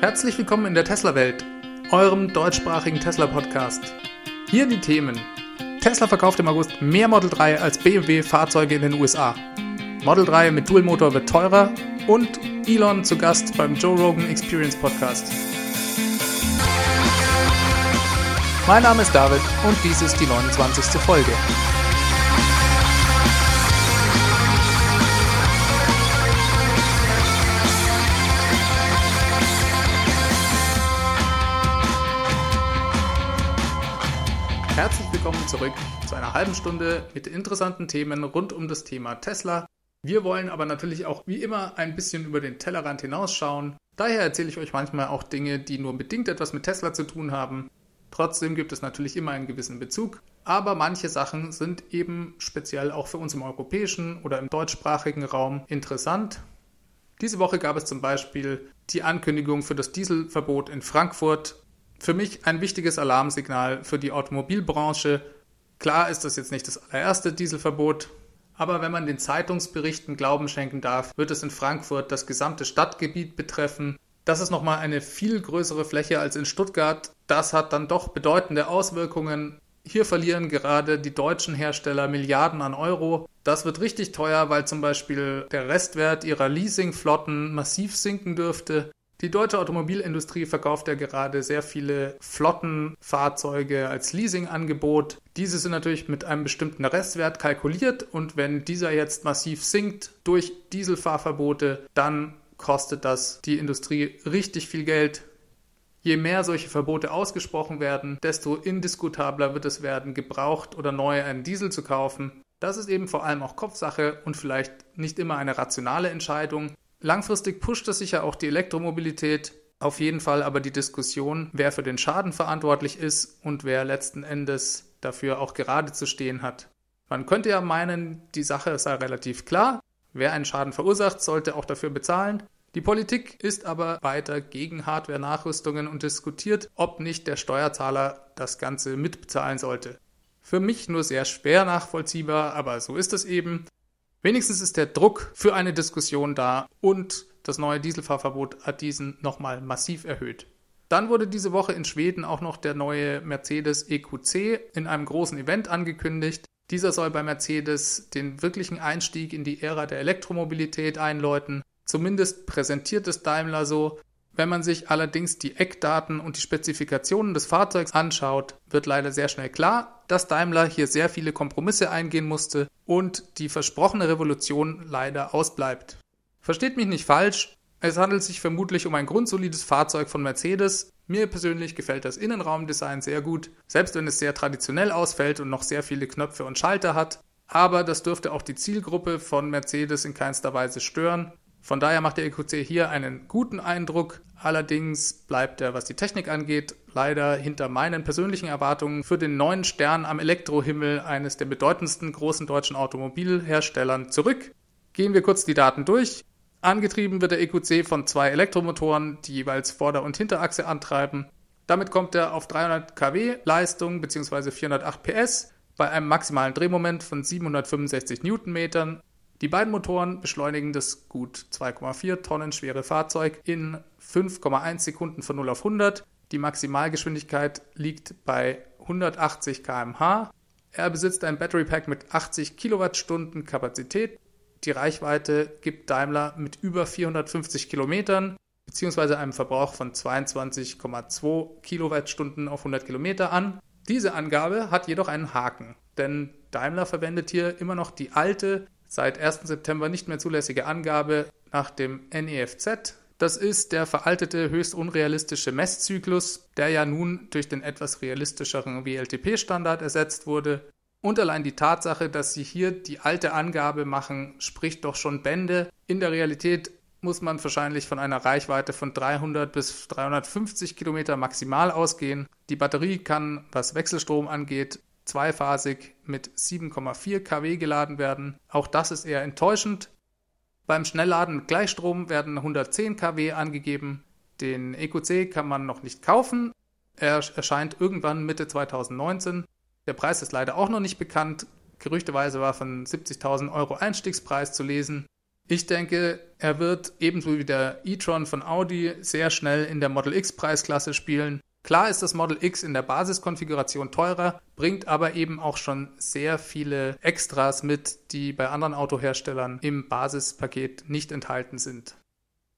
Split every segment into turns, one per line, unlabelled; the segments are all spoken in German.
Herzlich willkommen in der Tesla-Welt, eurem deutschsprachigen Tesla-Podcast. Hier die Themen. Tesla verkauft im August mehr Model 3 als BMW-Fahrzeuge in den USA. Model 3 mit Dualmotor wird teurer und Elon zu Gast beim Joe Rogan Experience Podcast. Mein Name ist David und dies ist die 29. Folge. Zurück zu einer halben Stunde mit interessanten Themen rund um das Thema Tesla. Wir wollen aber natürlich auch wie immer ein bisschen über den Tellerrand hinausschauen. Daher erzähle ich euch manchmal auch Dinge, die nur bedingt etwas mit Tesla zu tun haben. Trotzdem gibt es natürlich immer einen gewissen Bezug, aber manche Sachen sind eben speziell auch für uns im europäischen oder im deutschsprachigen Raum interessant. Diese Woche gab es zum Beispiel die Ankündigung für das Dieselverbot in Frankfurt für mich ein wichtiges Alarmsignal für die Automobilbranche. Klar ist das jetzt nicht das allererste Dieselverbot, aber wenn man den Zeitungsberichten Glauben schenken darf, wird es in Frankfurt das gesamte Stadtgebiet betreffen. Das ist nochmal eine viel größere Fläche als in Stuttgart. Das hat dann doch bedeutende Auswirkungen. Hier verlieren gerade die deutschen Hersteller Milliarden an Euro. Das wird richtig teuer, weil zum Beispiel der Restwert ihrer Leasingflotten massiv sinken dürfte. Die deutsche Automobilindustrie verkauft ja gerade sehr viele Flottenfahrzeuge als Leasingangebot. Diese sind natürlich mit einem bestimmten Restwert kalkuliert und wenn dieser jetzt massiv sinkt durch Dieselfahrverbote, dann kostet das die Industrie richtig viel Geld. Je mehr solche Verbote ausgesprochen werden, desto indiskutabler wird es werden, gebraucht oder neu einen Diesel zu kaufen. Das ist eben vor allem auch Kopfsache und vielleicht nicht immer eine rationale Entscheidung. Langfristig pusht es sicher auch die Elektromobilität. Auf jeden Fall aber die Diskussion, wer für den Schaden verantwortlich ist und wer letzten Endes dafür auch gerade zu stehen hat. Man könnte ja meinen, die Sache sei relativ klar. Wer einen Schaden verursacht, sollte auch dafür bezahlen. Die Politik ist aber weiter gegen Hardware-Nachrüstungen und diskutiert, ob nicht der Steuerzahler das Ganze mitbezahlen sollte. Für mich nur sehr schwer nachvollziehbar, aber so ist es eben. Wenigstens ist der Druck für eine Diskussion da und das neue Dieselfahrverbot hat diesen nochmal massiv erhöht. Dann wurde diese Woche in Schweden auch noch der neue Mercedes EQC in einem großen Event angekündigt. Dieser soll bei Mercedes den wirklichen Einstieg in die Ära der Elektromobilität einläuten. Zumindest präsentiert es Daimler so. Wenn man sich allerdings die Eckdaten und die Spezifikationen des Fahrzeugs anschaut, wird leider sehr schnell klar, dass Daimler hier sehr viele Kompromisse eingehen musste und die versprochene Revolution leider ausbleibt. Versteht mich nicht falsch, es handelt sich vermutlich um ein grundsolides Fahrzeug von Mercedes. Mir persönlich gefällt das Innenraumdesign sehr gut, selbst wenn es sehr traditionell ausfällt und noch sehr viele Knöpfe und Schalter hat. Aber das dürfte auch die Zielgruppe von Mercedes in keinster Weise stören. Von daher macht der EQC hier einen guten Eindruck. Allerdings bleibt er, was die Technik angeht, leider hinter meinen persönlichen Erwartungen für den neuen Stern am Elektrohimmel eines der bedeutendsten großen deutschen Automobilherstellern zurück. Gehen wir kurz die Daten durch. Angetrieben wird der EQC von zwei Elektromotoren, die jeweils Vorder- und Hinterachse antreiben. Damit kommt er auf 300 kW Leistung bzw. 408 PS bei einem maximalen Drehmoment von 765 Newtonmetern die beiden Motoren beschleunigen das gut 2,4 Tonnen schwere Fahrzeug in 5,1 Sekunden von 0 auf 100. Die Maximalgeschwindigkeit liegt bei 180 km/h. Er besitzt ein Battery Pack mit 80 Kilowattstunden Kapazität. Die Reichweite gibt Daimler mit über 450 Kilometern bzw. einem Verbrauch von 22,2 Kilowattstunden auf 100 Kilometer an. Diese Angabe hat jedoch einen Haken, denn Daimler verwendet hier immer noch die alte seit 1. September nicht mehr zulässige Angabe nach dem NEFZ. Das ist der veraltete, höchst unrealistische Messzyklus, der ja nun durch den etwas realistischeren WLTP-Standard ersetzt wurde. Und allein die Tatsache, dass sie hier die alte Angabe machen, spricht doch schon Bände. In der Realität muss man wahrscheinlich von einer Reichweite von 300 bis 350 Kilometer maximal ausgehen. Die Batterie kann, was Wechselstrom angeht, zweiphasig mit 7,4 kW geladen werden. Auch das ist eher enttäuschend. Beim Schnellladen mit Gleichstrom werden 110 kW angegeben. Den EQC kann man noch nicht kaufen. Er erscheint irgendwann Mitte 2019. Der Preis ist leider auch noch nicht bekannt. Gerüchteweise war von 70.000 Euro Einstiegspreis zu lesen. Ich denke, er wird ebenso wie der e-tron von Audi sehr schnell in der Model X Preisklasse spielen. Klar ist das Model X in der Basiskonfiguration teurer, bringt aber eben auch schon sehr viele Extras mit, die bei anderen Autoherstellern im Basispaket nicht enthalten sind.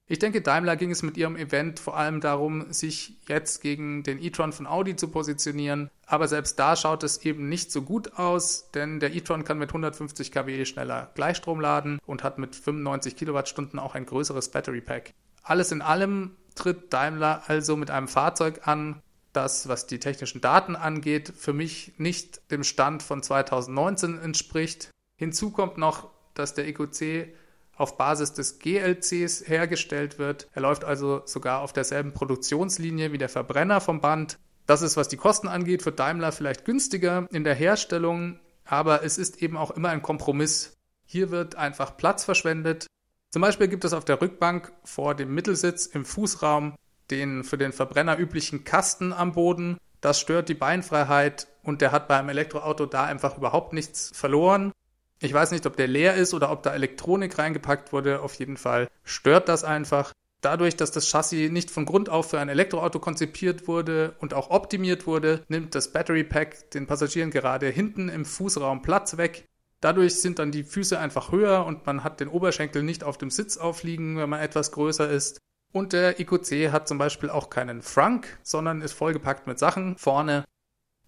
Ich denke, Daimler ging es mit ihrem Event vor allem darum, sich jetzt gegen den e-tron von Audi zu positionieren. Aber selbst da schaut es eben nicht so gut aus, denn der e-tron kann mit 150 kW schneller Gleichstrom laden und hat mit 95 Kilowattstunden auch ein größeres Battery Pack. Alles in allem tritt Daimler also mit einem Fahrzeug an, das, was die technischen Daten angeht, für mich nicht dem Stand von 2019 entspricht. Hinzu kommt noch, dass der EQC auf Basis des GLCs hergestellt wird. Er läuft also sogar auf derselben Produktionslinie wie der Verbrenner vom Band. Das ist, was die Kosten angeht, für Daimler vielleicht günstiger in der Herstellung, aber es ist eben auch immer ein Kompromiss. Hier wird einfach Platz verschwendet. Zum Beispiel gibt es auf der Rückbank vor dem Mittelsitz im Fußraum den für den Verbrenner üblichen Kasten am Boden. Das stört die Beinfreiheit und der hat beim Elektroauto da einfach überhaupt nichts verloren. Ich weiß nicht, ob der leer ist oder ob da Elektronik reingepackt wurde. Auf jeden Fall stört das einfach. Dadurch, dass das Chassis nicht von Grund auf für ein Elektroauto konzipiert wurde und auch optimiert wurde, nimmt das Battery Pack den Passagieren gerade hinten im Fußraum Platz weg. Dadurch sind dann die Füße einfach höher und man hat den Oberschenkel nicht auf dem Sitz aufliegen, wenn man etwas größer ist. Und der IQC hat zum Beispiel auch keinen Frunk, sondern ist vollgepackt mit Sachen vorne.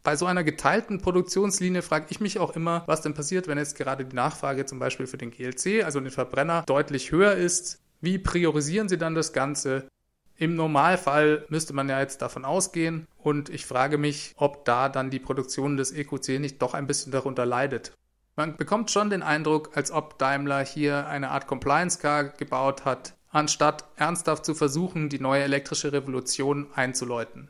Bei so einer geteilten Produktionslinie frage ich mich auch immer, was denn passiert, wenn jetzt gerade die Nachfrage zum Beispiel für den GLC, also den Verbrenner, deutlich höher ist. Wie priorisieren Sie dann das Ganze? Im Normalfall müsste man ja jetzt davon ausgehen und ich frage mich, ob da dann die Produktion des EQC nicht doch ein bisschen darunter leidet. Man bekommt schon den Eindruck, als ob Daimler hier eine Art Compliance Car gebaut hat, anstatt ernsthaft zu versuchen, die neue elektrische Revolution einzuläuten.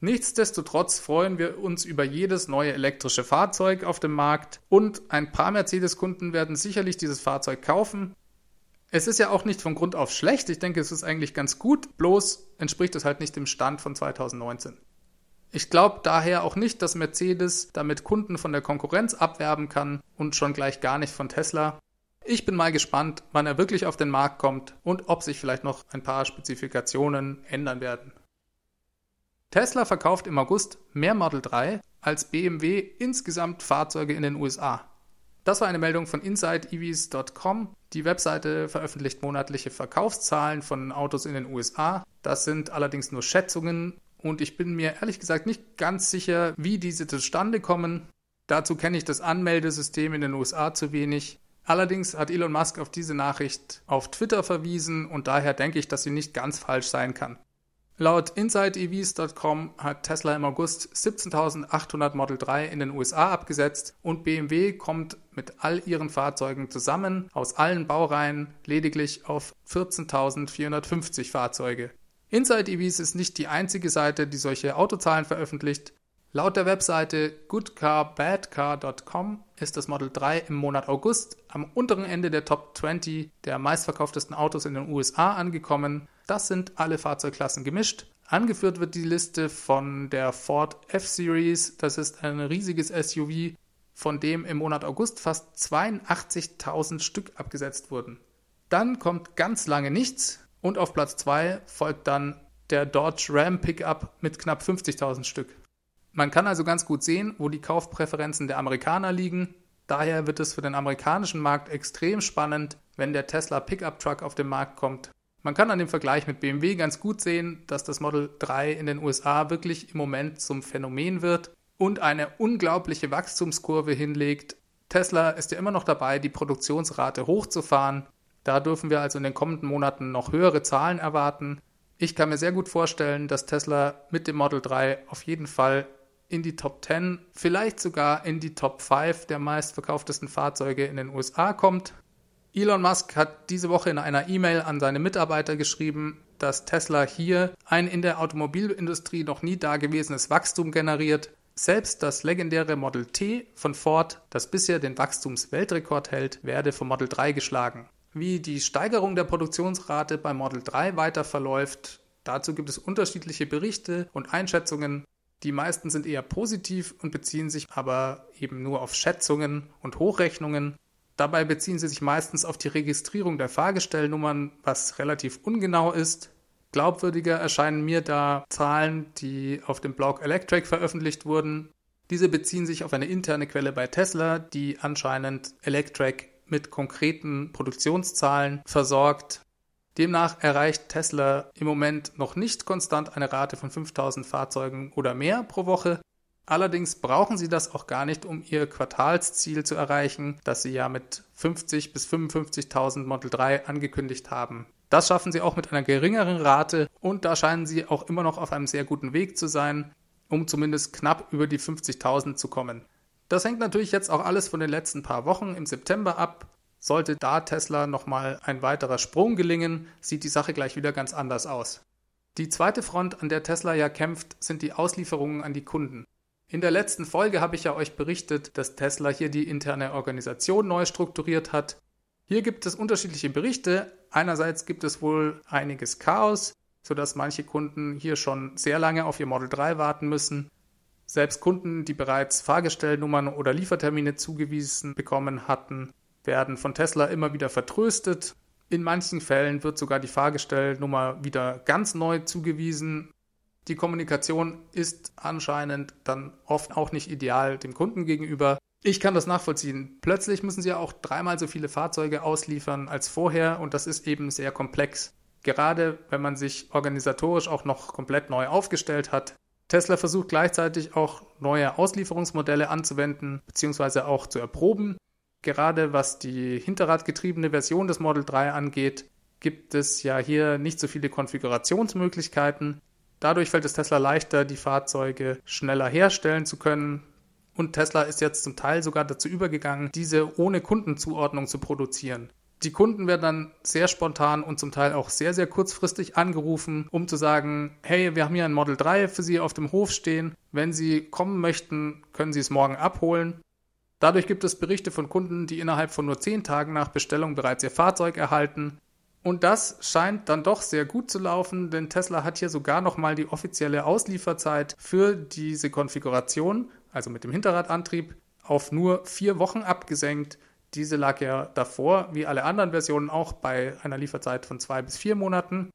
Nichtsdestotrotz freuen wir uns über jedes neue elektrische Fahrzeug auf dem Markt und ein paar Mercedes-Kunden werden sicherlich dieses Fahrzeug kaufen. Es ist ja auch nicht von Grund auf schlecht, ich denke, es ist eigentlich ganz gut, bloß entspricht es halt nicht dem Stand von 2019. Ich glaube daher auch nicht, dass Mercedes damit Kunden von der Konkurrenz abwerben kann und schon gleich gar nicht von Tesla. Ich bin mal gespannt, wann er wirklich auf den Markt kommt und ob sich vielleicht noch ein paar Spezifikationen ändern werden. Tesla verkauft im August mehr Model 3 als BMW insgesamt Fahrzeuge in den USA. Das war eine Meldung von InsideEVs.com. Die Webseite veröffentlicht monatliche Verkaufszahlen von Autos in den USA. Das sind allerdings nur Schätzungen und ich bin mir ehrlich gesagt nicht ganz sicher, wie diese zustande kommen. Dazu kenne ich das Anmeldesystem in den USA zu wenig. Allerdings hat Elon Musk auf diese Nachricht auf Twitter verwiesen und daher denke ich, dass sie nicht ganz falsch sein kann. Laut InsideEVs.com hat Tesla im August 17.800 Model 3 in den USA abgesetzt und BMW kommt mit all ihren Fahrzeugen zusammen aus allen Baureihen lediglich auf 14.450 Fahrzeuge. InsideEVs ist nicht die einzige Seite, die solche Autozahlen veröffentlicht. Laut der Webseite goodcarbadcar.com ist das Model 3 im Monat August am unteren Ende der Top 20 der meistverkauftesten Autos in den USA angekommen das sind alle Fahrzeugklassen gemischt. Angeführt wird die Liste von der Ford F-Series. Das ist ein riesiges SUV, von dem im Monat August fast 82.000 Stück abgesetzt wurden. Dann kommt ganz lange nichts und auf Platz 2 folgt dann der Dodge Ram Pickup mit knapp 50.000 Stück. Man kann also ganz gut sehen, wo die Kaufpräferenzen der Amerikaner liegen. Daher wird es für den amerikanischen Markt extrem spannend, wenn der Tesla Pickup Truck auf den Markt kommt man kann an dem Vergleich mit BMW ganz gut sehen, dass das Model 3 in den USA wirklich im Moment zum Phänomen wird und eine unglaubliche Wachstumskurve hinlegt. Tesla ist ja immer noch dabei, die Produktionsrate hochzufahren. Da dürfen wir also in den kommenden Monaten noch höhere Zahlen erwarten. Ich kann mir sehr gut vorstellen, dass Tesla mit dem Model 3 auf jeden Fall in die Top 10, vielleicht sogar in die Top 5 der meistverkauftesten Fahrzeuge in den USA kommt. Elon Musk hat diese Woche in einer E-Mail an seine Mitarbeiter geschrieben, dass Tesla hier ein in der Automobilindustrie noch nie dagewesenes Wachstum generiert. Selbst das legendäre Model T von Ford, das bisher den Wachstumsweltrekord hält, werde vom Model 3 geschlagen. Wie die Steigerung der Produktionsrate beim Model 3 weiter verläuft, dazu gibt es unterschiedliche Berichte und Einschätzungen. Die meisten sind eher positiv und beziehen sich aber eben nur auf Schätzungen und Hochrechnungen. Dabei beziehen sie sich meistens auf die Registrierung der Fahrgestellnummern, was relativ ungenau ist. Glaubwürdiger erscheinen mir da Zahlen, die auf dem Blog Electric veröffentlicht wurden. Diese beziehen sich auf eine interne Quelle bei Tesla, die anscheinend Electric mit konkreten Produktionszahlen versorgt. Demnach erreicht Tesla im Moment noch nicht konstant eine Rate von 5000 Fahrzeugen oder mehr pro Woche. Allerdings brauchen sie das auch gar nicht, um ihr Quartalsziel zu erreichen, das sie ja mit 50 bis 55.000 Model 3 angekündigt haben. Das schaffen sie auch mit einer geringeren Rate und da scheinen sie auch immer noch auf einem sehr guten Weg zu sein, um zumindest knapp über die 50.000 zu kommen. Das hängt natürlich jetzt auch alles von den letzten paar Wochen im September ab. Sollte da Tesla nochmal ein weiterer Sprung gelingen, sieht die Sache gleich wieder ganz anders aus. Die zweite Front, an der Tesla ja kämpft, sind die Auslieferungen an die Kunden. In der letzten Folge habe ich ja euch berichtet, dass Tesla hier die interne Organisation neu strukturiert hat. Hier gibt es unterschiedliche Berichte. Einerseits gibt es wohl einiges Chaos, sodass manche Kunden hier schon sehr lange auf ihr Model 3 warten müssen. Selbst Kunden, die bereits Fahrgestellnummern oder Liefertermine zugewiesen bekommen hatten, werden von Tesla immer wieder vertröstet. In manchen Fällen wird sogar die Fahrgestellnummer wieder ganz neu zugewiesen, die Kommunikation ist anscheinend dann oft auch nicht ideal dem Kunden gegenüber. Ich kann das nachvollziehen. Plötzlich müssen sie ja auch dreimal so viele Fahrzeuge ausliefern als vorher und das ist eben sehr komplex. Gerade wenn man sich organisatorisch auch noch komplett neu aufgestellt hat. Tesla versucht gleichzeitig auch neue Auslieferungsmodelle anzuwenden bzw. auch zu erproben. Gerade was die hinterradgetriebene Version des Model 3 angeht, gibt es ja hier nicht so viele Konfigurationsmöglichkeiten. Dadurch fällt es Tesla leichter, die Fahrzeuge schneller herstellen zu können. Und Tesla ist jetzt zum Teil sogar dazu übergegangen, diese ohne Kundenzuordnung zu produzieren. Die Kunden werden dann sehr spontan und zum Teil auch sehr, sehr kurzfristig angerufen, um zu sagen, hey, wir haben hier ein Model 3 für Sie auf dem Hof stehen. Wenn Sie kommen möchten, können Sie es morgen abholen. Dadurch gibt es Berichte von Kunden, die innerhalb von nur zehn Tagen nach Bestellung bereits ihr Fahrzeug erhalten. Und das scheint dann doch sehr gut zu laufen, denn Tesla hat hier sogar nochmal die offizielle Auslieferzeit für diese Konfiguration, also mit dem Hinterradantrieb, auf nur vier Wochen abgesenkt. Diese lag ja davor, wie alle anderen Versionen, auch bei einer Lieferzeit von zwei bis vier Monaten.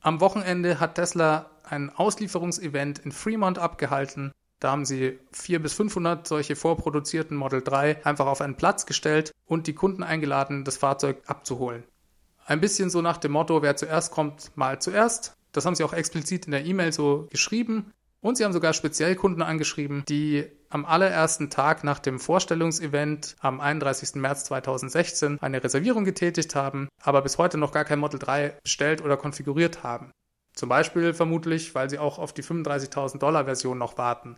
Am Wochenende hat Tesla ein Auslieferungsevent in Fremont abgehalten. Da haben sie 400 bis 500 solche vorproduzierten Model 3 einfach auf einen Platz gestellt und die Kunden eingeladen, das Fahrzeug abzuholen. Ein bisschen so nach dem Motto, wer zuerst kommt, mal zuerst. Das haben sie auch explizit in der E-Mail so geschrieben. Und sie haben sogar speziell Kunden angeschrieben, die am allerersten Tag nach dem Vorstellungsevent am 31. März 2016 eine Reservierung getätigt haben, aber bis heute noch gar kein Model 3 bestellt oder konfiguriert haben. Zum Beispiel vermutlich, weil sie auch auf die 35.000 Dollar Version noch warten.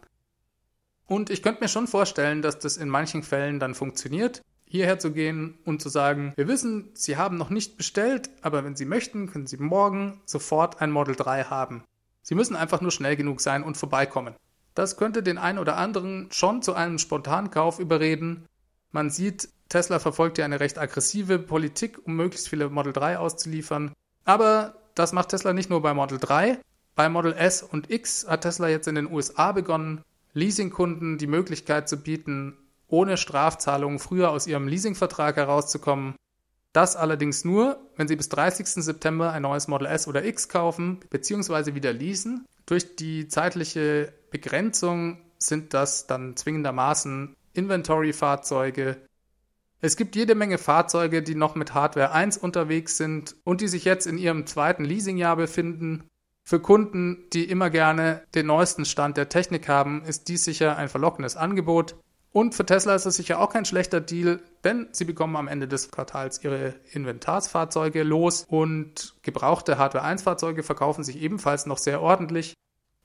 Und ich könnte mir schon vorstellen, dass das in manchen Fällen dann funktioniert, hierher zu gehen und zu sagen, wir wissen, Sie haben noch nicht bestellt, aber wenn Sie möchten, können Sie morgen sofort ein Model 3 haben. Sie müssen einfach nur schnell genug sein und vorbeikommen. Das könnte den einen oder anderen schon zu einem Spontankauf überreden. Man sieht, Tesla verfolgt ja eine recht aggressive Politik, um möglichst viele Model 3 auszuliefern. Aber das macht Tesla nicht nur bei Model 3. Bei Model S und X hat Tesla jetzt in den USA begonnen, Leasingkunden die Möglichkeit zu bieten, ohne Strafzahlungen früher aus ihrem Leasingvertrag herauszukommen. Das allerdings nur, wenn Sie bis 30. September ein neues Model S oder X kaufen bzw. wieder leasen. Durch die zeitliche Begrenzung sind das dann zwingendermaßen Inventory-Fahrzeuge. Es gibt jede Menge Fahrzeuge, die noch mit Hardware 1 unterwegs sind und die sich jetzt in ihrem zweiten Leasingjahr befinden. Für Kunden, die immer gerne den neuesten Stand der Technik haben, ist dies sicher ein verlockendes Angebot. Und für Tesla ist es sicher auch kein schlechter Deal, denn sie bekommen am Ende des Quartals ihre Inventarsfahrzeuge los und gebrauchte Hardware 1 Fahrzeuge verkaufen sich ebenfalls noch sehr ordentlich.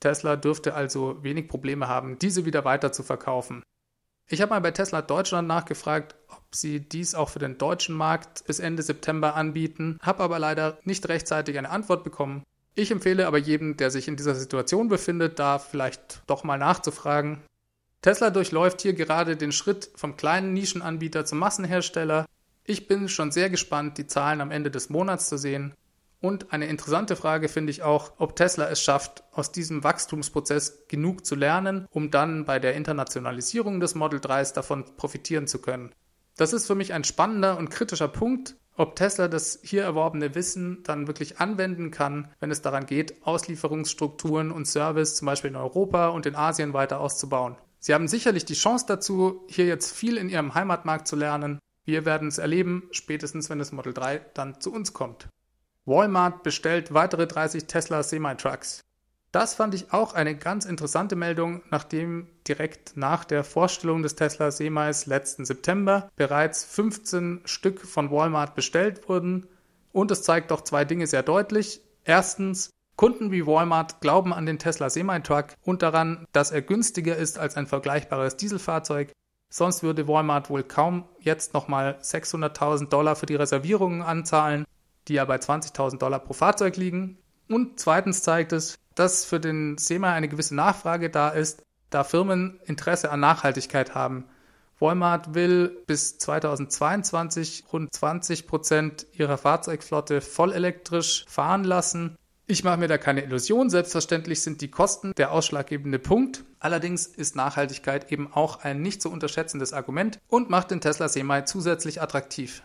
Tesla dürfte also wenig Probleme haben, diese wieder weiter zu verkaufen. Ich habe mal bei Tesla Deutschland nachgefragt, ob sie dies auch für den deutschen Markt bis Ende September anbieten, habe aber leider nicht rechtzeitig eine Antwort bekommen. Ich empfehle aber jedem, der sich in dieser Situation befindet, da vielleicht doch mal nachzufragen. Tesla durchläuft hier gerade den Schritt vom kleinen Nischenanbieter zum Massenhersteller. Ich bin schon sehr gespannt, die Zahlen am Ende des Monats zu sehen. Und eine interessante Frage finde ich auch, ob Tesla es schafft, aus diesem Wachstumsprozess genug zu lernen, um dann bei der Internationalisierung des Model 3s davon profitieren zu können. Das ist für mich ein spannender und kritischer Punkt, ob Tesla das hier erworbene Wissen dann wirklich anwenden kann, wenn es daran geht, Auslieferungsstrukturen und Service zum Beispiel in Europa und in Asien weiter auszubauen. Sie haben sicherlich die Chance dazu, hier jetzt viel in ihrem Heimatmarkt zu lernen. Wir werden es erleben, spätestens wenn das Model 3 dann zu uns kommt. Walmart bestellt weitere 30 Tesla Semi-Trucks. Das fand ich auch eine ganz interessante Meldung, nachdem direkt nach der Vorstellung des Tesla Semis letzten September bereits 15 Stück von Walmart bestellt wurden. Und es zeigt doch zwei Dinge sehr deutlich. Erstens, Kunden wie Walmart glauben an den Tesla Semi-Truck und daran, dass er günstiger ist als ein vergleichbares Dieselfahrzeug. Sonst würde Walmart wohl kaum jetzt nochmal 600.000 Dollar für die Reservierungen anzahlen, die ja bei 20.000 Dollar pro Fahrzeug liegen. Und zweitens zeigt es, dass für den SEMA eine gewisse Nachfrage da ist, da Firmen Interesse an Nachhaltigkeit haben. Walmart will bis 2022 rund 20 Prozent ihrer Fahrzeugflotte vollelektrisch fahren lassen. Ich mache mir da keine Illusion. Selbstverständlich sind die Kosten der ausschlaggebende Punkt. Allerdings ist Nachhaltigkeit eben auch ein nicht zu unterschätzendes Argument und macht den Tesla Semi zusätzlich attraktiv.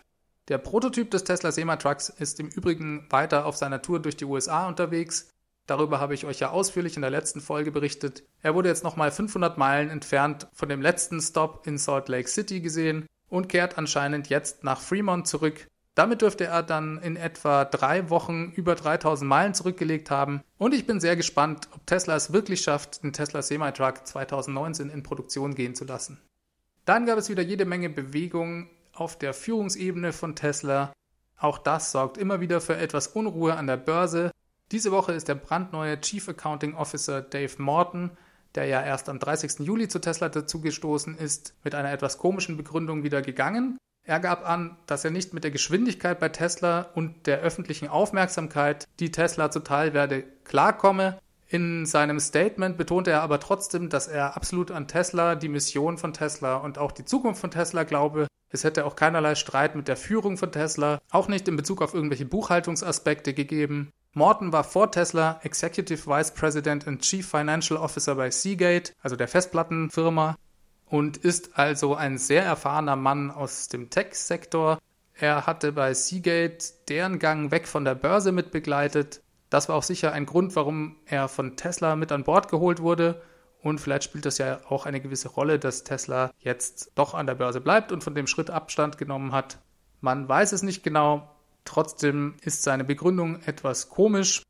Der Prototyp des Tesla Semi Trucks ist im Übrigen weiter auf seiner Tour durch die USA unterwegs. Darüber habe ich euch ja ausführlich in der letzten Folge berichtet. Er wurde jetzt nochmal 500 Meilen entfernt von dem letzten Stop in Salt Lake City gesehen und kehrt anscheinend jetzt nach Fremont zurück. Damit dürfte er dann in etwa drei Wochen über 3000 Meilen zurückgelegt haben. Und ich bin sehr gespannt, ob Tesla es wirklich schafft, den Tesla Semi-Truck 2019 in Produktion gehen zu lassen. Dann gab es wieder jede Menge Bewegung auf der Führungsebene von Tesla. Auch das sorgt immer wieder für etwas Unruhe an der Börse. Diese Woche ist der brandneue Chief Accounting Officer Dave Morton, der ja erst am 30. Juli zu Tesla dazugestoßen ist, mit einer etwas komischen Begründung wieder gegangen. Er gab an, dass er nicht mit der Geschwindigkeit bei Tesla und der öffentlichen Aufmerksamkeit, die Tesla zuteil werde, klarkomme. In seinem Statement betonte er aber trotzdem, dass er absolut an Tesla, die Mission von Tesla und auch die Zukunft von Tesla glaube. Es hätte auch keinerlei Streit mit der Führung von Tesla, auch nicht in Bezug auf irgendwelche Buchhaltungsaspekte gegeben. Morton war vor Tesla Executive Vice President und Chief Financial Officer bei Seagate, also der Festplattenfirma, und ist also ein sehr erfahrener Mann aus dem Tech-Sektor. Er hatte bei Seagate deren Gang weg von der Börse mitbegleitet. Das war auch sicher ein Grund, warum er von Tesla mit an Bord geholt wurde. Und vielleicht spielt das ja auch eine gewisse Rolle, dass Tesla jetzt doch an der Börse bleibt und von dem Schritt Abstand genommen hat. Man weiß es nicht genau. Trotzdem ist seine Begründung etwas komisch.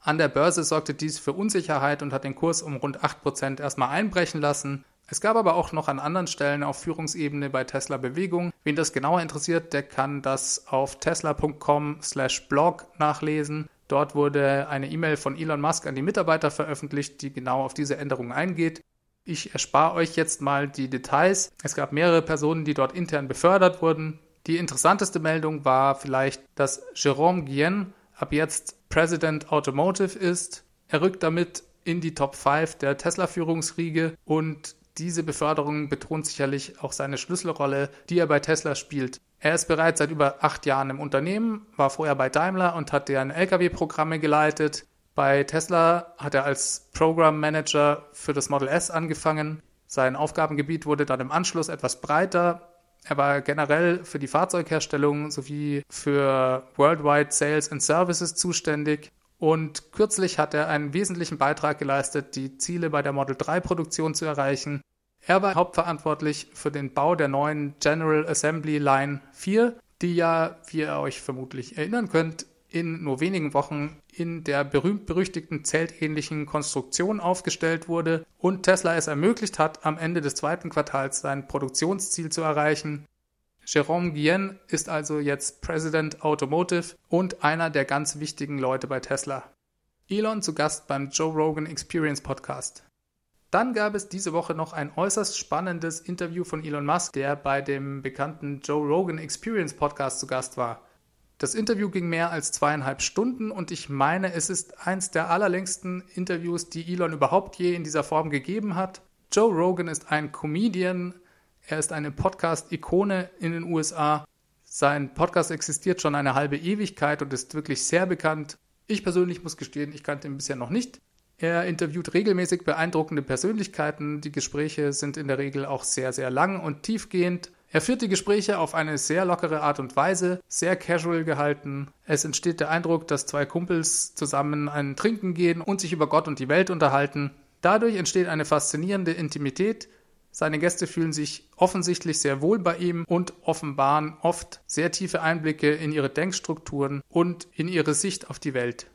An der Börse sorgte dies für Unsicherheit und hat den Kurs um rund 8% erstmal einbrechen lassen. Es gab aber auch noch an anderen Stellen auf Führungsebene bei Tesla Bewegung. Wen das genauer interessiert, der kann das auf tesla.com/blog nachlesen. Dort wurde eine E-Mail von Elon Musk an die Mitarbeiter veröffentlicht, die genau auf diese Änderungen eingeht. Ich erspare euch jetzt mal die Details. Es gab mehrere Personen, die dort intern befördert wurden. Die interessanteste Meldung war vielleicht, dass Jérôme Guillen ab jetzt President Automotive ist. Er rückt damit in die Top 5 der Tesla-Führungsriege und diese Beförderung betont sicherlich auch seine Schlüsselrolle, die er bei Tesla spielt. Er ist bereits seit über acht Jahren im Unternehmen, war vorher bei Daimler und hat deren Lkw-Programme geleitet. Bei Tesla hat er als Program Manager für das Model S angefangen. Sein Aufgabengebiet wurde dann im Anschluss etwas breiter. Er war generell für die Fahrzeugherstellung sowie für Worldwide Sales and Services zuständig. Und kürzlich hat er einen wesentlichen Beitrag geleistet, die Ziele bei der Model 3 Produktion zu erreichen. Er war hauptverantwortlich für den Bau der neuen General Assembly Line 4, die ja, wie ihr euch vermutlich erinnern könnt, in nur wenigen Wochen in der berühmt-berüchtigten zeltähnlichen Konstruktion aufgestellt wurde und Tesla es ermöglicht hat, am Ende des zweiten Quartals sein Produktionsziel zu erreichen. Jérôme Guillen ist also jetzt President Automotive und einer der ganz wichtigen Leute bei Tesla. Elon zu Gast beim Joe Rogan Experience Podcast. Dann gab es diese Woche noch ein äußerst spannendes Interview von Elon Musk, der bei dem bekannten Joe Rogan Experience Podcast zu Gast war. Das Interview ging mehr als zweieinhalb Stunden und ich meine, es ist eins der allerlängsten Interviews, die Elon überhaupt je in dieser Form gegeben hat. Joe Rogan ist ein Comedian, er ist eine Podcast-Ikone in den USA. Sein Podcast existiert schon eine halbe Ewigkeit und ist wirklich sehr bekannt. Ich persönlich muss gestehen, ich kannte ihn bisher noch nicht. Er interviewt regelmäßig beeindruckende Persönlichkeiten. Die Gespräche sind in der Regel auch sehr, sehr lang und tiefgehend. Er führt die Gespräche auf eine sehr lockere Art und Weise, sehr casual gehalten. Es entsteht der Eindruck, dass zwei Kumpels zusammen einen Trinken gehen und sich über Gott und die Welt unterhalten. Dadurch entsteht eine faszinierende Intimität. Seine Gäste fühlen sich offensichtlich sehr wohl bei ihm und offenbaren oft sehr tiefe Einblicke in ihre Denkstrukturen und in ihre Sicht auf die Welt.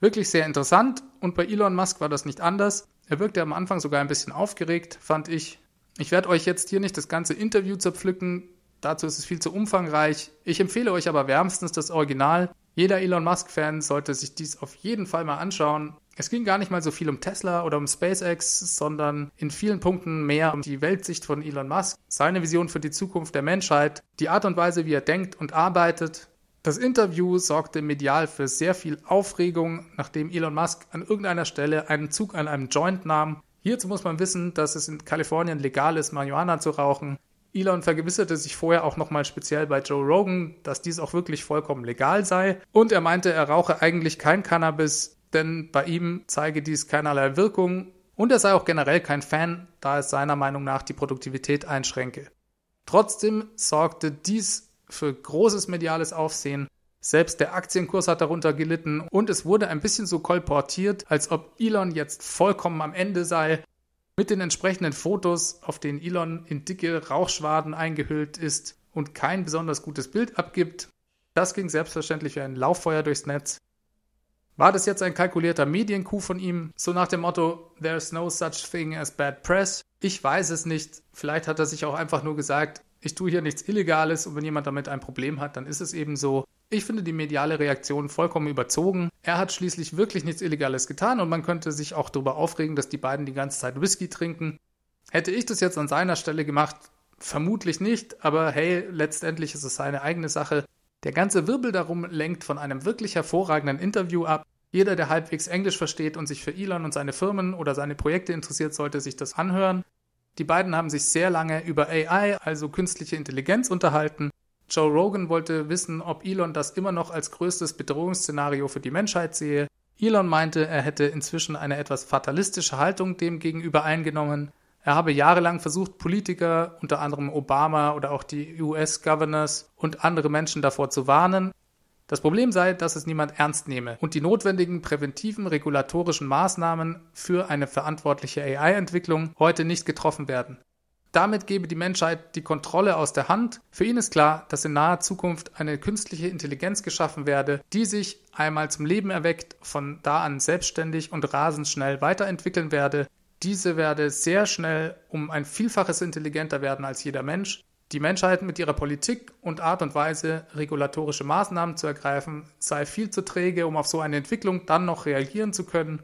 Wirklich sehr interessant und bei Elon Musk war das nicht anders. Er wirkte am Anfang sogar ein bisschen aufgeregt, fand ich. Ich werde euch jetzt hier nicht das ganze Interview zerpflücken, dazu ist es viel zu umfangreich. Ich empfehle euch aber wärmstens das Original. Jeder Elon Musk-Fan sollte sich dies auf jeden Fall mal anschauen. Es ging gar nicht mal so viel um Tesla oder um SpaceX, sondern in vielen Punkten mehr um die Weltsicht von Elon Musk, seine Vision für die Zukunft der Menschheit, die Art und Weise, wie er denkt und arbeitet. Das Interview sorgte medial für sehr viel Aufregung, nachdem Elon Musk an irgendeiner Stelle einen Zug an einem Joint nahm. Hierzu muss man wissen, dass es in Kalifornien legal ist, Marihuana zu rauchen. Elon vergewisserte sich vorher auch nochmal speziell bei Joe Rogan, dass dies auch wirklich vollkommen legal sei. Und er meinte, er rauche eigentlich kein Cannabis, denn bei ihm zeige dies keinerlei Wirkung. Und er sei auch generell kein Fan, da es seiner Meinung nach die Produktivität einschränke. Trotzdem sorgte dies für großes mediales Aufsehen selbst der Aktienkurs hat darunter gelitten und es wurde ein bisschen so kolportiert, als ob Elon jetzt vollkommen am Ende sei. Mit den entsprechenden Fotos, auf denen Elon in dicke Rauchschwaden eingehüllt ist und kein besonders gutes Bild abgibt. Das ging selbstverständlich wie ein Lauffeuer durchs Netz. War das jetzt ein kalkulierter Medienkuh von ihm, so nach dem Motto There's no such thing as bad press? Ich weiß es nicht. Vielleicht hat er sich auch einfach nur gesagt, ich tue hier nichts Illegales und wenn jemand damit ein Problem hat, dann ist es eben so. Ich finde die mediale Reaktion vollkommen überzogen. Er hat schließlich wirklich nichts Illegales getan und man könnte sich auch darüber aufregen, dass die beiden die ganze Zeit Whisky trinken. Hätte ich das jetzt an seiner Stelle gemacht, vermutlich nicht, aber hey, letztendlich ist es seine eigene Sache. Der ganze Wirbel darum lenkt von einem wirklich hervorragenden Interview ab. Jeder, der halbwegs Englisch versteht und sich für Elon und seine Firmen oder seine Projekte interessiert, sollte sich das anhören. Die beiden haben sich sehr lange über AI, also künstliche Intelligenz, unterhalten Joe Rogan wollte wissen, ob Elon das immer noch als größtes Bedrohungsszenario für die Menschheit sehe. Elon meinte, er hätte inzwischen eine etwas fatalistische Haltung dem gegenüber eingenommen. Er habe jahrelang versucht, Politiker, unter anderem Obama oder auch die US-Governors und andere Menschen davor zu warnen. Das Problem sei, dass es niemand ernst nehme und die notwendigen präventiven regulatorischen Maßnahmen für eine verantwortliche AI-Entwicklung heute nicht getroffen werden. Damit gebe die Menschheit die Kontrolle aus der Hand. Für ihn ist klar, dass in naher Zukunft eine künstliche Intelligenz geschaffen werde, die sich einmal zum Leben erweckt, von da an selbstständig und rasend schnell weiterentwickeln werde. Diese werde sehr schnell um ein Vielfaches intelligenter werden als jeder Mensch. Die Menschheit mit ihrer Politik und Art und Weise, regulatorische Maßnahmen zu ergreifen, sei viel zu träge, um auf so eine Entwicklung dann noch reagieren zu können.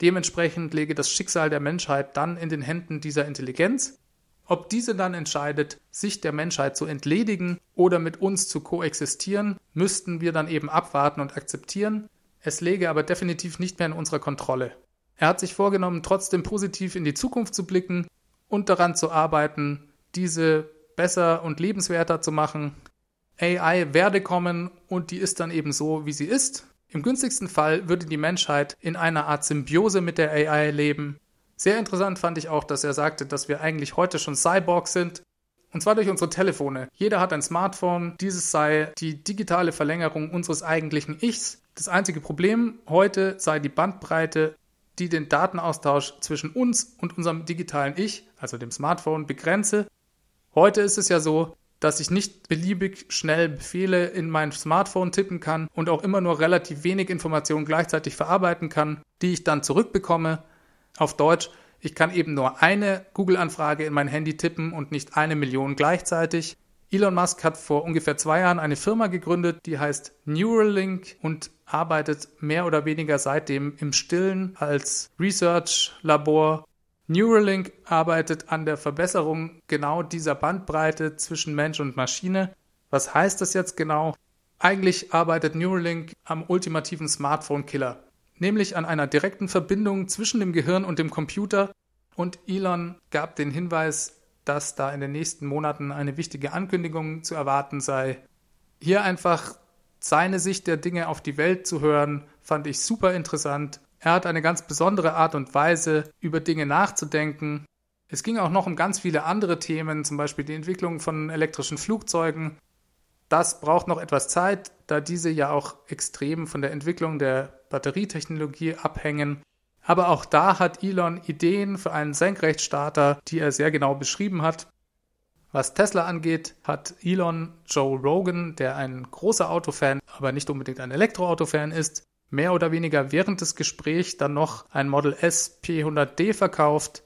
Dementsprechend lege das Schicksal der Menschheit dann in den Händen dieser Intelligenz ob diese dann entscheidet, sich der Menschheit zu entledigen oder mit uns zu koexistieren, müssten wir dann eben abwarten und akzeptieren. Es läge aber definitiv nicht mehr in unserer Kontrolle. Er hat sich vorgenommen, trotzdem positiv in die Zukunft zu blicken und daran zu arbeiten, diese besser und lebenswerter zu machen. AI werde kommen und die ist dann eben so, wie sie ist. Im günstigsten Fall würde die Menschheit in einer Art Symbiose mit der AI leben, sehr interessant fand ich auch, dass er sagte, dass wir eigentlich heute schon Cyborgs sind. Und zwar durch unsere Telefone. Jeder hat ein Smartphone. Dieses sei die digitale Verlängerung unseres eigentlichen Ichs. Das einzige Problem heute sei die Bandbreite, die den Datenaustausch zwischen uns und unserem digitalen Ich, also dem Smartphone, begrenze. Heute ist es ja so, dass ich nicht beliebig schnell Befehle in mein Smartphone tippen kann und auch immer nur relativ wenig Informationen gleichzeitig verarbeiten kann, die ich dann zurückbekomme. Auf Deutsch, ich kann eben nur eine Google-Anfrage in mein Handy tippen und nicht eine Million gleichzeitig. Elon Musk hat vor ungefähr zwei Jahren eine Firma gegründet, die heißt Neuralink und arbeitet mehr oder weniger seitdem im Stillen als Research-Labor. Neuralink arbeitet an der Verbesserung genau dieser Bandbreite zwischen Mensch und Maschine. Was heißt das jetzt genau? Eigentlich arbeitet Neuralink am ultimativen Smartphone-Killer nämlich an einer direkten Verbindung zwischen dem Gehirn und dem Computer. Und Elon gab den Hinweis, dass da in den nächsten Monaten eine wichtige Ankündigung zu erwarten sei. Hier einfach seine Sicht der Dinge auf die Welt zu hören, fand ich super interessant. Er hat eine ganz besondere Art und Weise, über Dinge nachzudenken. Es ging auch noch um ganz viele andere Themen, zum Beispiel die Entwicklung von elektrischen Flugzeugen. Das braucht noch etwas Zeit, da diese ja auch extrem von der Entwicklung der Batterietechnologie abhängen. Aber auch da hat Elon Ideen für einen Senkrechtstarter, die er sehr genau beschrieben hat. Was Tesla angeht, hat Elon Joe Rogan, der ein großer Autofan, aber nicht unbedingt ein Elektroautofan ist, mehr oder weniger während des Gesprächs dann noch ein Model S P100D verkauft.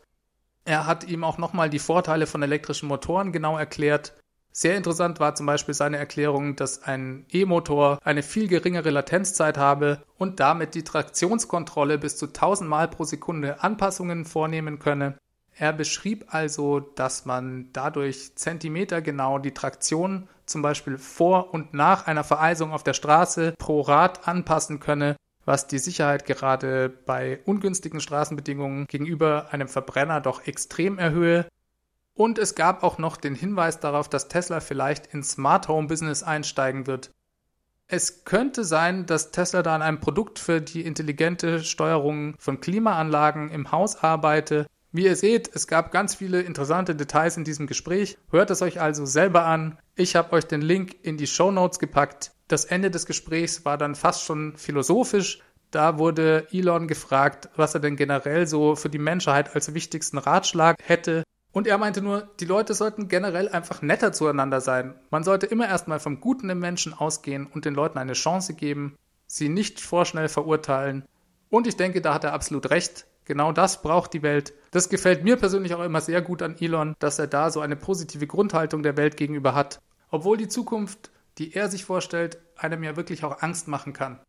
Er hat ihm auch nochmal die Vorteile von elektrischen Motoren genau erklärt. Sehr interessant war zum Beispiel seine Erklärung, dass ein E-Motor eine viel geringere Latenzzeit habe und damit die Traktionskontrolle bis zu 1000 Mal pro Sekunde Anpassungen vornehmen könne. Er beschrieb also, dass man dadurch zentimetergenau die Traktion zum Beispiel vor und nach einer Vereisung auf der Straße pro Rad anpassen könne, was die Sicherheit gerade bei ungünstigen Straßenbedingungen gegenüber einem Verbrenner doch extrem erhöhe. Und es gab auch noch den Hinweis darauf, dass Tesla vielleicht ins Smart Home Business einsteigen wird. Es könnte sein, dass Tesla da an einem Produkt für die intelligente Steuerung von Klimaanlagen im Haus arbeite wie ihr seht, es gab ganz viele interessante Details in diesem Gespräch. Hört es euch also selber an. Ich habe euch den Link in die Show Notes gepackt. Das Ende des Gesprächs war dann fast schon philosophisch. Da wurde Elon gefragt, was er denn generell so für die Menschheit als wichtigsten Ratschlag hätte. Und er meinte nur, die Leute sollten generell einfach netter zueinander sein. Man sollte immer erstmal vom Guten im Menschen ausgehen und den Leuten eine Chance geben, sie nicht vorschnell verurteilen. Und ich denke, da hat er absolut recht. Genau das braucht die Welt. Das gefällt mir persönlich auch immer sehr gut an Elon, dass er da so eine positive Grundhaltung der Welt gegenüber hat. Obwohl die Zukunft, die er sich vorstellt, einem ja wirklich auch Angst machen kann.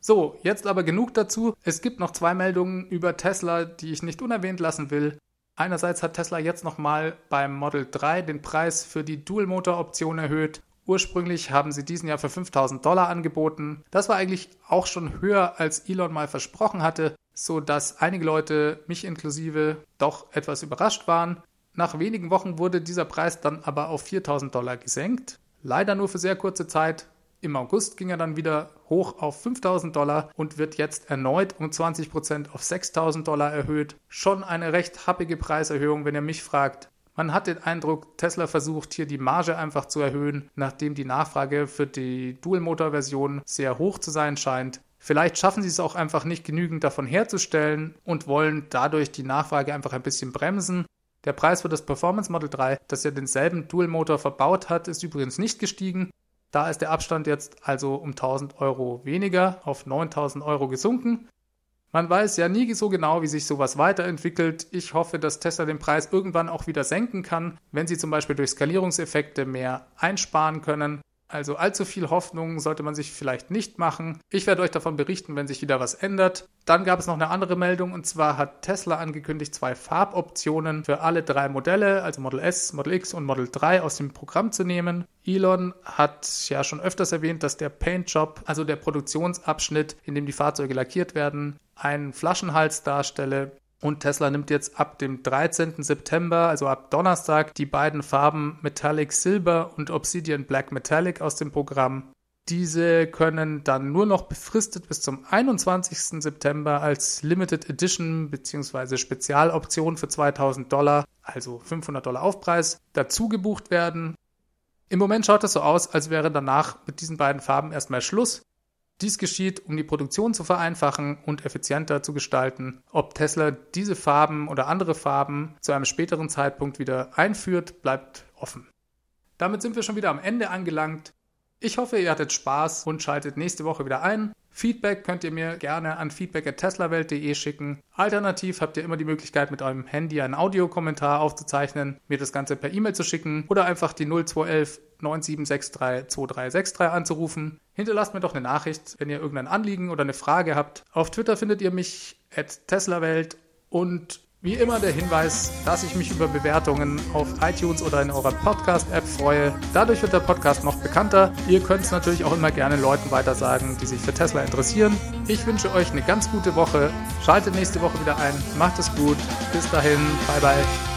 So, jetzt aber genug dazu. Es gibt noch zwei Meldungen über Tesla, die ich nicht unerwähnt lassen will. Einerseits hat Tesla jetzt nochmal beim Model 3 den Preis für die Dual-Motor-Option erhöht. Ursprünglich haben sie diesen Jahr für 5000 Dollar angeboten. Das war eigentlich auch schon höher, als Elon mal versprochen hatte so dass einige Leute, mich inklusive, doch etwas überrascht waren. Nach wenigen Wochen wurde dieser Preis dann aber auf 4000 Dollar gesenkt. Leider nur für sehr kurze Zeit. Im August ging er dann wieder hoch auf 5000 Dollar und wird jetzt erneut um 20% auf 6000 Dollar erhöht. Schon eine recht happige Preiserhöhung, wenn ihr mich fragt. Man hat den Eindruck, Tesla versucht hier die Marge einfach zu erhöhen, nachdem die Nachfrage für die Dual-Motor-Version sehr hoch zu sein scheint. Vielleicht schaffen sie es auch einfach nicht genügend davon herzustellen und wollen dadurch die Nachfrage einfach ein bisschen bremsen. Der Preis für das Performance Model 3, das ja denselben Dual-Motor verbaut hat, ist übrigens nicht gestiegen. Da ist der Abstand jetzt also um 1000 Euro weniger auf 9000 Euro gesunken. Man weiß ja nie so genau, wie sich sowas weiterentwickelt. Ich hoffe, dass Tesla den Preis irgendwann auch wieder senken kann, wenn sie zum Beispiel durch Skalierungseffekte mehr einsparen können. Also allzu viel Hoffnung sollte man sich vielleicht nicht machen. Ich werde euch davon berichten, wenn sich wieder was ändert. Dann gab es noch eine andere Meldung und zwar hat Tesla angekündigt, zwei Farboptionen für alle drei Modelle, also Model S, Model X und Model 3 aus dem Programm zu nehmen. Elon hat ja schon öfters erwähnt, dass der Paintjob, also der Produktionsabschnitt, in dem die Fahrzeuge lackiert werden, einen Flaschenhals darstelle. Und Tesla nimmt jetzt ab dem 13. September, also ab Donnerstag, die beiden Farben Metallic Silver und Obsidian Black Metallic aus dem Programm. Diese können dann nur noch befristet bis zum 21. September als Limited Edition bzw. Spezialoption für 2000 Dollar, also 500 Dollar Aufpreis, dazu gebucht werden. Im Moment schaut es so aus, als wäre danach mit diesen beiden Farben erstmal Schluss. Dies geschieht, um die Produktion zu vereinfachen und effizienter zu gestalten. Ob Tesla diese Farben oder andere Farben zu einem späteren Zeitpunkt wieder einführt, bleibt offen. Damit sind wir schon wieder am Ende angelangt. Ich hoffe, ihr hattet Spaß und schaltet nächste Woche wieder ein. Feedback könnt ihr mir gerne an feedback.teslawelt.de schicken. Alternativ habt ihr immer die Möglichkeit, mit eurem Handy einen Audiokommentar aufzuzeichnen, mir das Ganze per E-Mail zu schicken oder einfach die 0211 9763 2363 anzurufen. Hinterlasst mir doch eine Nachricht, wenn ihr irgendein Anliegen oder eine Frage habt. Auf Twitter findet ihr mich at teslawelt und wie immer der Hinweis, dass ich mich über Bewertungen auf iTunes oder in eurer Podcast-App freue. Dadurch wird der Podcast noch bekannter. Ihr könnt es natürlich auch immer gerne Leuten weitersagen, die sich für Tesla interessieren. Ich wünsche euch eine ganz gute Woche. Schaltet nächste Woche wieder ein. Macht es gut. Bis dahin. Bye bye.